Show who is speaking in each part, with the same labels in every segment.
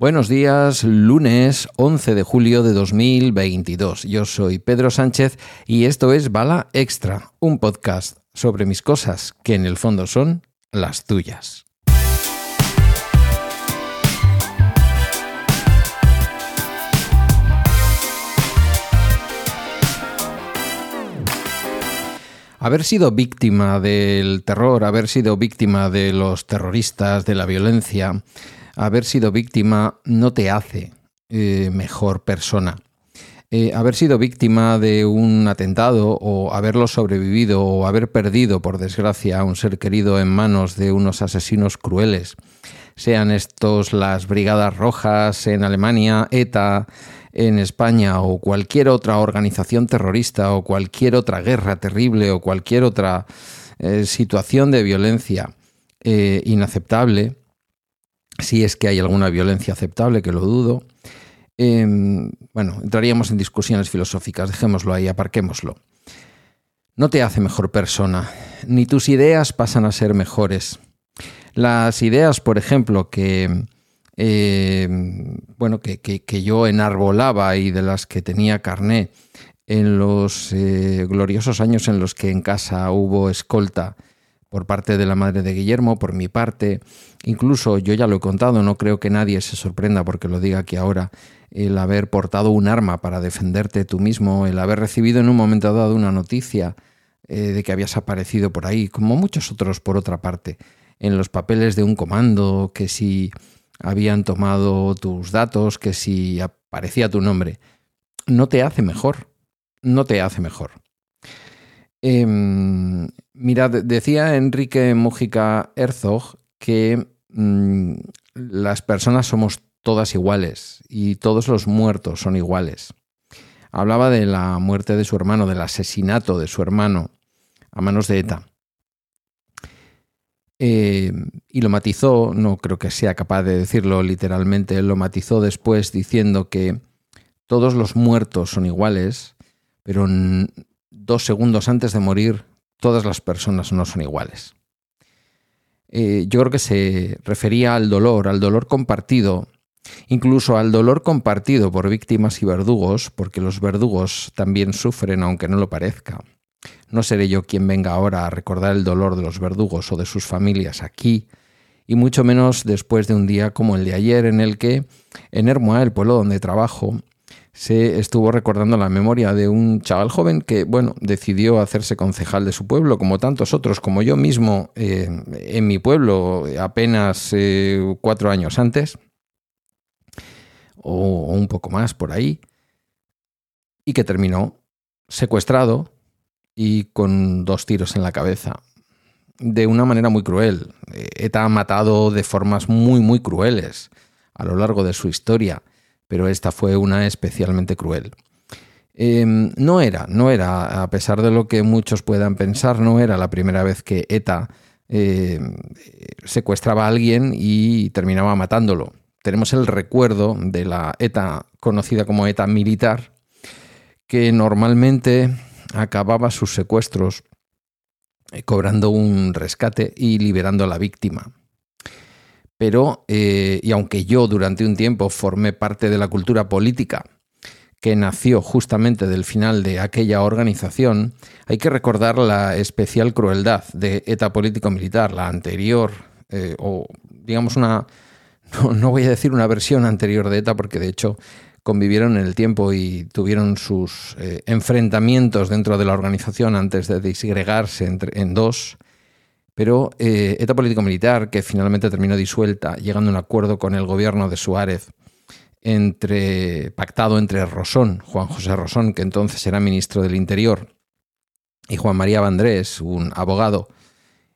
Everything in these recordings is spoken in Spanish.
Speaker 1: Buenos días, lunes 11 de julio de 2022. Yo soy Pedro Sánchez y esto es Bala Extra, un podcast sobre mis cosas que en el fondo son las tuyas. Haber sido víctima del terror, haber sido víctima de los terroristas, de la violencia, haber sido víctima no te hace eh, mejor persona. Eh, haber sido víctima de un atentado o haberlo sobrevivido o haber perdido, por desgracia, a un ser querido en manos de unos asesinos crueles, sean estos las Brigadas Rojas en Alemania, ETA en España o cualquier otra organización terrorista o cualquier otra guerra terrible o cualquier otra eh, situación de violencia inaceptable, si es que hay alguna violencia aceptable, que lo dudo. Em, bueno, entraríamos en discusiones filosóficas, dejémoslo ahí, aparquémoslo. No te hace mejor persona, ni tus ideas pasan a ser mejores. Las ideas, por ejemplo, que, em, bueno, que, yo enarbolaba y de las que tenía carné en los eh, gloriosos años en los que en casa hubo escolta por parte de la madre de Guillermo, por mi parte. Incluso yo ya lo he contado, no creo que nadie se sorprenda porque lo diga aquí ahora, el haber portado un arma para defenderte tú mismo, el haber recibido en un momento dado una noticia eh, de que habías aparecido por ahí, como muchos otros por otra parte, en los papeles de un comando, que si habían tomado tus datos, que si aparecía tu nombre, no te hace mejor, no te hace mejor. Eh, mirad, decía Enrique Mújica Herzog que mm, las personas somos todas iguales y todos los muertos son iguales. Hablaba de la muerte de su hermano, del asesinato de su hermano a manos de ETA. Em, y lo matizó, no creo que sea capaz de decirlo literalmente, lo matizó después diciendo que todos los muertos son iguales, pero dos segundos antes de morir, todas las personas no son iguales. Eh, yo creo que se refería al dolor, al dolor compartido, incluso al dolor compartido por víctimas y verdugos, porque los verdugos también sufren aunque no lo parezca. No seré yo quien venga ahora a recordar el dolor de los verdugos o de sus familias aquí, y mucho menos después de un día como el de ayer en el que en Hermoa, el pueblo donde trabajo, se estuvo recordando la memoria de un chaval joven que, bueno, decidió hacerse concejal de su pueblo, como tantos otros, como yo mismo eh, en mi pueblo apenas eh, cuatro años antes, o, un poco más por ahí, y que terminó secuestrado y con dos tiros en la cabeza. De una manera muy cruel. ETA ha matado de formas muy, muy crueles a lo largo de su historia pero esta fue una especialmente cruel. Em, no era, no era, a pesar de lo que muchos puedan pensar, no era la primera vez que ETA em, secuestraba a alguien y terminaba matándolo. Tenemos el recuerdo de la ETA conocida como ETA militar, que normalmente acababa sus secuestros eh, cobrando un rescate y liberando a la víctima. Pero, eh, y aunque yo durante un tiempo formé parte de la cultura política que nació justamente del final de aquella organización, hay que recordar la especial crueldad de ETA político-militar, la anterior, eh, o digamos una, no, voy a decir una versión anterior de ETA, porque de hecho convivieron en el tiempo y tuvieron sus eh, enfrentamientos dentro de la organización antes de disgregarse entre, en dos pero eh, ETA político-militar, que finalmente terminó disuelta, llegando a un acuerdo con el gobierno de Suárez, entre, pactado entre Rosón, Juan José Rosón, que entonces era ministro del Interior, y Juan María Vandrés, un abogado,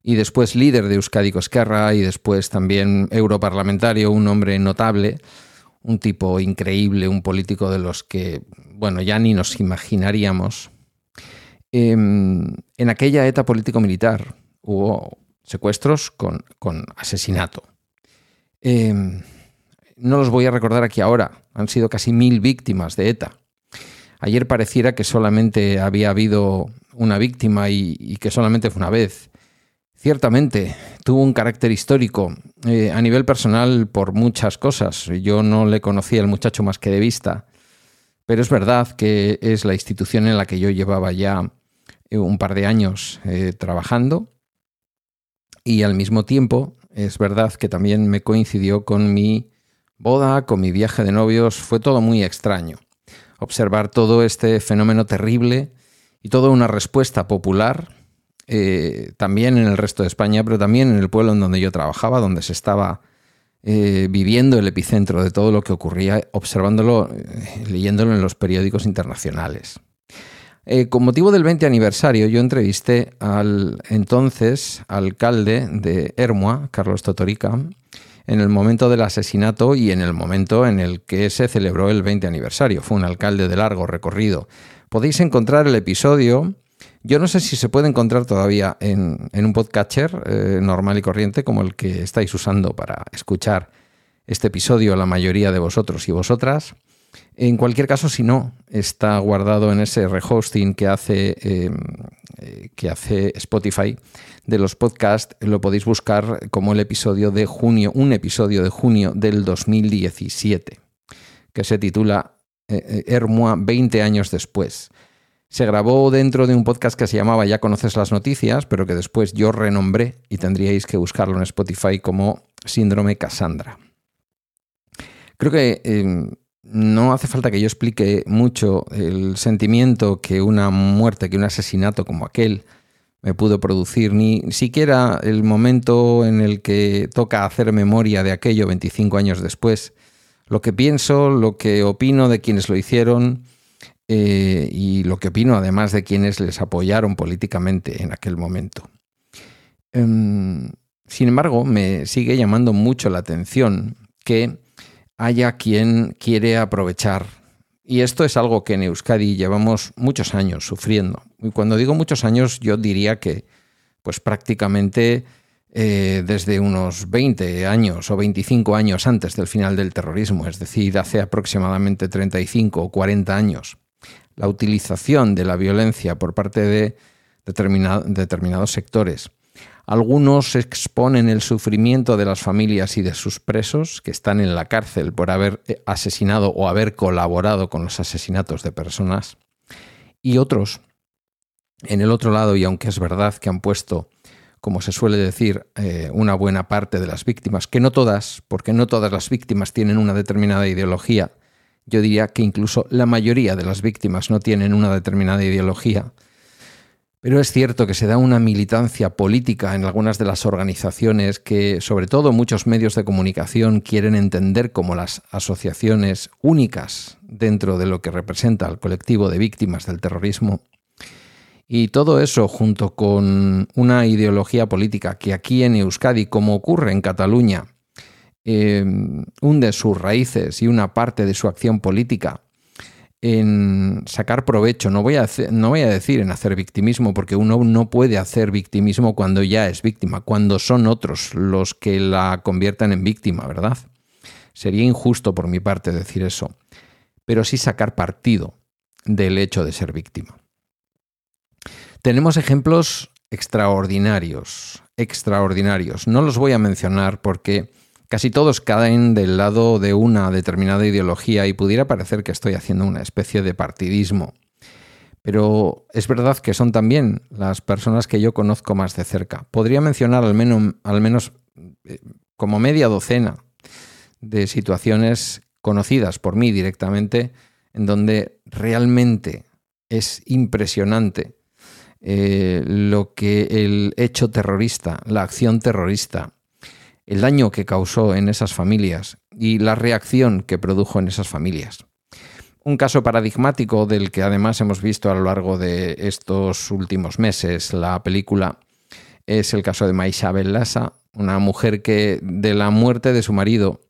Speaker 1: y después líder de Euskadi Cosquerra, y después también europarlamentario, un hombre notable, un tipo increíble, un político de los que, bueno, ya ni nos imaginaríamos. Em, en aquella ETA político-militar, hubo secuestros con, asesinato. Em, no los voy a recordar aquí ahora, han sido casi mil víctimas de ETA. Ayer pareciera que solamente había habido una víctima y, que solamente fue una vez. Ciertamente, tuvo un carácter histórico eh, a nivel personal por muchas cosas. Yo no le conocía al muchacho más que de vista, pero es verdad que es la institución en la que yo llevaba ya eh, un par de años eh, trabajando y al mismo tiempo es verdad que también me coincidió con mi boda, con mi viaje de novios, fue todo muy extraño. Observar todo este fenómeno terrible y toda una respuesta popular, eh, también en el resto de España, pero también en el pueblo en donde yo trabajaba, donde se estaba eh, viviendo el epicentro de todo lo que ocurría, observándolo, eh, leyéndolo en los periódicos internacionales. Con motivo del 20 aniversario, yo entrevisté al entonces alcalde de Hermua, Carlos Totorica, en el momento del asesinato y en el momento en el que se celebró el 20 aniversario. Fue un alcalde de largo recorrido. Podéis encontrar el episodio. Yo no sé si se puede encontrar todavía en, un podcatcher eh, normal y corriente como el que estáis usando para escuchar este episodio la mayoría de vosotros y vosotras. En cualquier caso, si no, está guardado en ese rehosting que hace, em, eh, que hace Spotify de los podcasts. Lo podéis buscar como el episodio de junio, un episodio de junio del 2017, que se titula eh, eh 20 años después. Se grabó dentro de un podcast que se llamaba Ya conoces las noticias, pero que después yo renombré y tendríais que buscarlo en Spotify como Síndrome Cassandra. Creo que em, no hace falta que yo explique mucho el sentimiento que una muerte, que un asesinato como aquel me pudo producir, ni siquiera el momento en el que toca hacer memoria de aquello 25 años después. Lo que pienso, lo que opino de quienes lo hicieron eh, y lo que opino además de quienes les apoyaron políticamente en aquel momento. Em, sin embargo, me sigue llamando mucho la atención que haya quien quiere aprovechar. Y esto es algo que en Euskadi llevamos muchos años sufriendo. Y cuando digo muchos años, yo diría que pues prácticamente eh, desde unos 20 años o 25 años antes del final del terrorismo, es decir, hace aproximadamente 35 o 40 años, la utilización de la violencia por parte de determinados sectores algunos exponen el sufrimiento de las familias y de sus presos que están en la cárcel por haber eh, asesinado o haber colaborado con los asesinatos de personas. Y otros, en el otro lado, y aunque es verdad que han puesto, como se suele decir, eh, una buena parte de las víctimas, que no todas, porque no todas las víctimas tienen una determinada ideología, yo diría que incluso la mayoría de las víctimas no tienen una determinada ideología, pero es cierto que se da una militancia política en algunas de las organizaciones que, sobre todo muchos medios de comunicación, quieren entender como las asociaciones únicas dentro de lo que representa al colectivo de víctimas del terrorismo. Y todo eso junto con una ideología política que aquí en Euskadi, como ocurre en Cataluña, eh, hunde sus raíces y una parte de su acción política en sacar provecho, no voy, a no voy a decir en hacer victimismo, porque uno no puede hacer victimismo cuando ya es víctima, cuando son otros los que la conviertan en víctima, ¿verdad? Sería injusto por mi parte decir eso, pero sí sacar partido del hecho de ser víctima. Tenemos ejemplos extraordinarios, extraordinarios. No los voy a mencionar porque Casi todos caen del lado de una determinada ideología y pudiera parecer que estoy haciendo una especie de partidismo. Pero es verdad que son también las personas que yo conozco más de cerca. Podría mencionar al menos, al menos eh, como media docena de situaciones conocidas por mí directamente en donde realmente es impresionante eh, lo que el hecho terrorista, la acción terrorista, el daño que causó en esas familias y la reacción que produjo en esas familias. Un caso paradigmático del que además hemos visto a lo largo de estos últimos meses la película es el caso de Maisha Bellasa, una mujer que de la muerte de su marido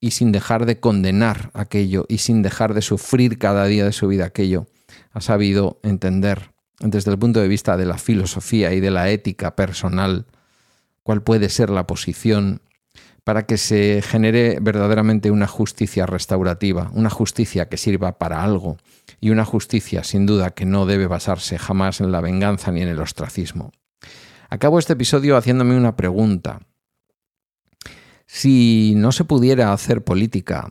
Speaker 1: y sin dejar de condenar aquello y sin dejar de sufrir cada día de su vida aquello, ha sabido entender desde el punto de vista de la filosofía y de la ética personal cuál puede ser la posición para que se genere verdaderamente una justicia restaurativa, una justicia que sirva para algo y una justicia sin duda que no debe basarse jamás en la venganza ni en el ostracismo. Acabo este episodio haciéndome una pregunta. Si no se pudiera hacer política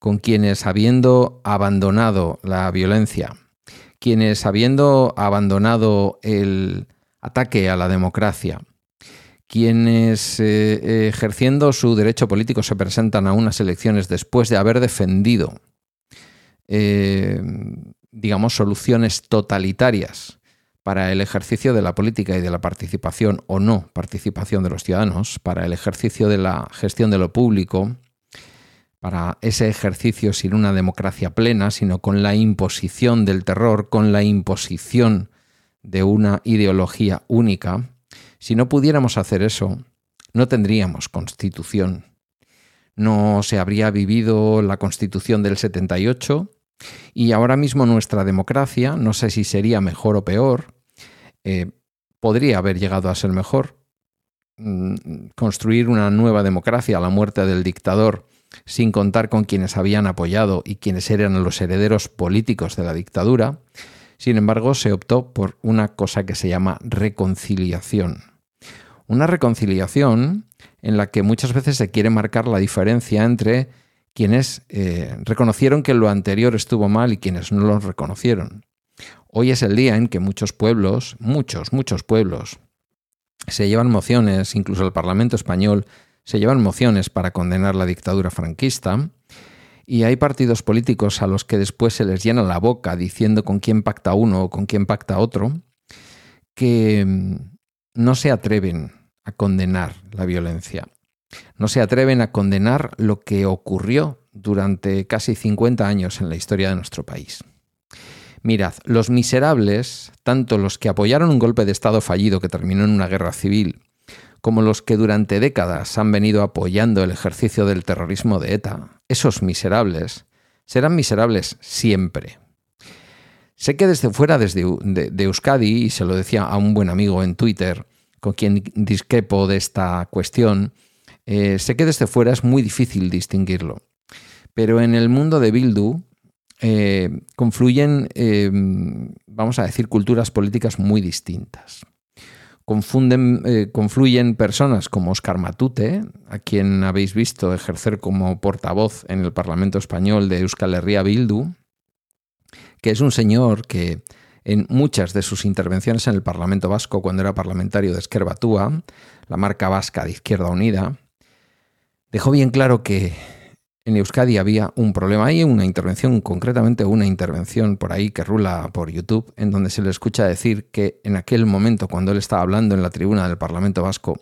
Speaker 1: con quienes habiendo abandonado la violencia, quienes habiendo abandonado el ataque a la democracia, quienes eh, ejerciendo su derecho político se presentan a unas elecciones después de haber defendido, eh, digamos, soluciones totalitarias para el ejercicio de la política y de la participación o no participación de los ciudadanos, para el ejercicio de la gestión de lo público, para ese ejercicio sin una democracia plena, sino con la imposición del terror, con la imposición de una ideología única, si no pudiéramos hacer eso, no tendríamos constitución. No se habría vivido la constitución del 78 y ahora mismo nuestra democracia, no sé si sería mejor o peor, eh, podría haber llegado a ser mejor. Mm, construir una nueva democracia a la muerte del dictador sin contar con quienes habían apoyado y quienes eran los herederos políticos de la dictadura, sin embargo, se optó por una cosa que se llama reconciliación. Una reconciliación en la que muchas veces se quiere marcar la diferencia entre quienes eh, reconocieron que lo anterior estuvo mal y quienes no lo reconocieron. Hoy es el día en que muchos pueblos, muchos, muchos pueblos, se llevan mociones, incluso el Parlamento español se llevan mociones para condenar la dictadura franquista, y hay partidos políticos a los que después se les llena la boca diciendo con quién pacta uno o con quién pacta otro, que mm, no se atreven a condenar la violencia. No se atreven a condenar lo que ocurrió durante casi 50 años en la historia de nuestro país. Mirad, los miserables, tanto los que apoyaron un golpe de Estado fallido que terminó en una guerra civil, como los que durante décadas han venido apoyando el ejercicio del terrorismo de ETA, esos miserables, serán miserables siempre. Sé que desde fuera, desde de, Euskadi, y se lo decía a un buen amigo en Twitter, con quien disquepo de esta cuestión, eh, sé que desde fuera es muy difícil distinguirlo. Pero en el mundo de Bildu eh, confluyen, eh, vamos a decir, culturas políticas muy distintas confunden, eh, confluyen personas como Oscar Matute, a quien habéis visto ejercer como portavoz en el Parlamento español de Euskal Herria Bildu, que es un señor que en muchas de sus intervenciones en el Parlamento Vasco, cuando era parlamentario de Esquerbatúa, la marca vasca de Izquierda Unida, dejó bien claro que en Euskadi había un problema. Hay una intervención, concretamente una intervención por ahí que rula por YouTube, en donde se le escucha decir que en aquel momento, cuando él estaba hablando en la tribuna del Parlamento Vasco,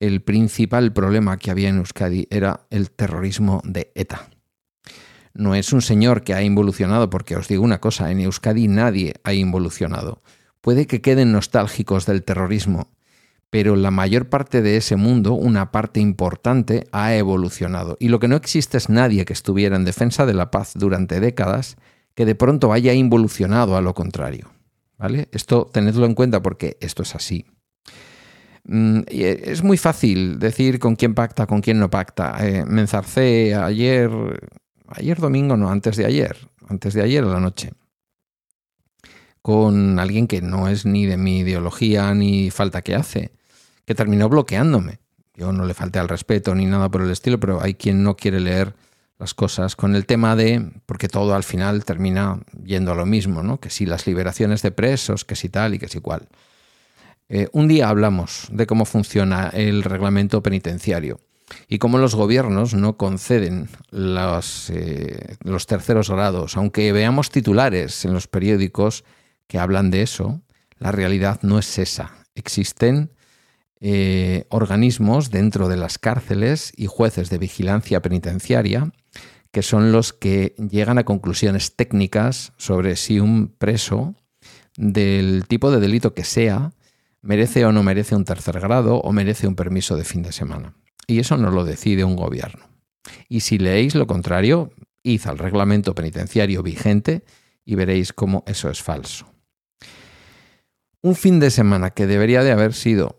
Speaker 1: el principal problema que había en Euskadi era el terrorismo de ETA. No es un señor que ha involucionado, porque os digo una cosa, en Euskadi nadie ha involucionado. Puede que queden nostálgicos del terrorismo, pero la mayor parte de ese mundo, una parte importante, ha evolucionado. Y lo que no existe es nadie que estuviera en defensa de la paz durante décadas que de pronto haya involucionado a lo contrario. ¿Vale? Esto tenedlo en cuenta porque esto es así. Mm, eh, es muy fácil decir con quién pacta, con quién no pacta. Eh, me enzarcé ayer, ayer domingo, no, antes de ayer, antes de ayer a la noche con alguien que no es ni de mi ideología ni falta que hace que terminó bloqueándome. Yo no le falté al respeto ni nada por el estilo, pero hay quien no quiere leer las cosas con el tema de, porque todo al final termina yendo a lo mismo, ¿no? Que si las liberaciones de presos, que si tal y que si cual. Eh, un día hablamos de cómo funciona el reglamento penitenciario y cómo los gobiernos no conceden los, eh, los terceros grados. Aunque veamos titulares en los periódicos que hablan de eso, la realidad no es esa. Existen eh, organismos dentro de las cárceles y jueces de vigilancia penitenciaria que son los que llegan a conclusiones técnicas sobre si un preso del tipo de delito que sea merece o no merece un tercer grado o merece un permiso de fin de semana. Y eso no lo decide un gobierno. Y si leéis lo contrario, id al reglamento penitenciario vigente y veréis cómo eso es falso. Un fin de semana que debería de haber sido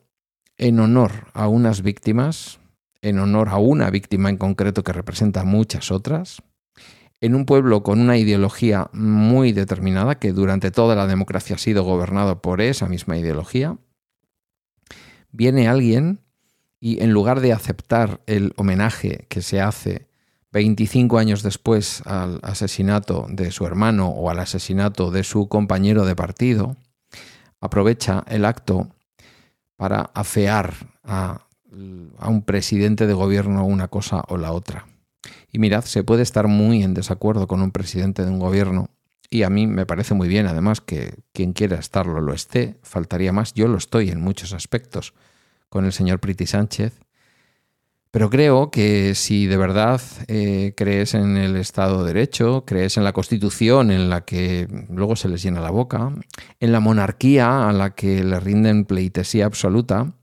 Speaker 1: en honor a unas víctimas, en honor a una víctima en concreto que representa muchas otras, en un pueblo con una ideología muy determinada que durante toda la democracia ha sido gobernado por esa misma ideología, viene alguien y en lugar de aceptar el homenaje que se hace 25 años después al asesinato de su hermano o al asesinato de su compañero de partido, aprovecha el acto para afear a, un presidente de gobierno una cosa o la otra. Y mirad, se puede estar muy en desacuerdo con un presidente de un gobierno y a mí me parece muy bien, además, que quien quiera estarlo lo esté, faltaría más, yo lo estoy en muchos aspectos con el señor Priti Sánchez, pero creo que si de verdad eh, crees en el Estado de Derecho, crees en la Constitución en la que luego se les llena la boca, en la monarquía a la que le rinden pleitesía absoluta,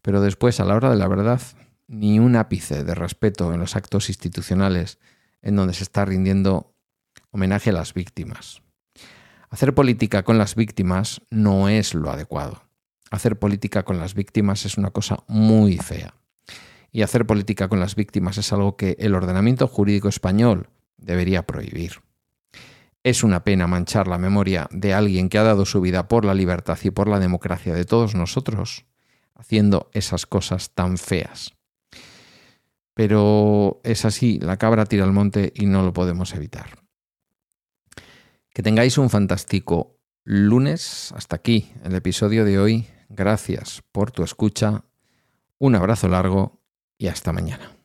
Speaker 1: pero después a la hora de la verdad ni un ápice de respeto en los actos institucionales en donde se está rindiendo homenaje a las víctimas. Hacer política con las víctimas no es lo adecuado. Hacer política con las víctimas es una cosa muy fea. Y hacer política con las víctimas es algo que el ordenamiento jurídico español debería prohibir. Es una pena manchar la memoria de alguien que ha dado su vida por la libertad y por la democracia de todos nosotros haciendo esas cosas tan feas. Pero es así, la cabra tira al monte y no lo podemos evitar. Que tengáis un fantástico lunes. Hasta aquí el episodio de hoy. Gracias por tu escucha. Un abrazo largo y hasta mañana.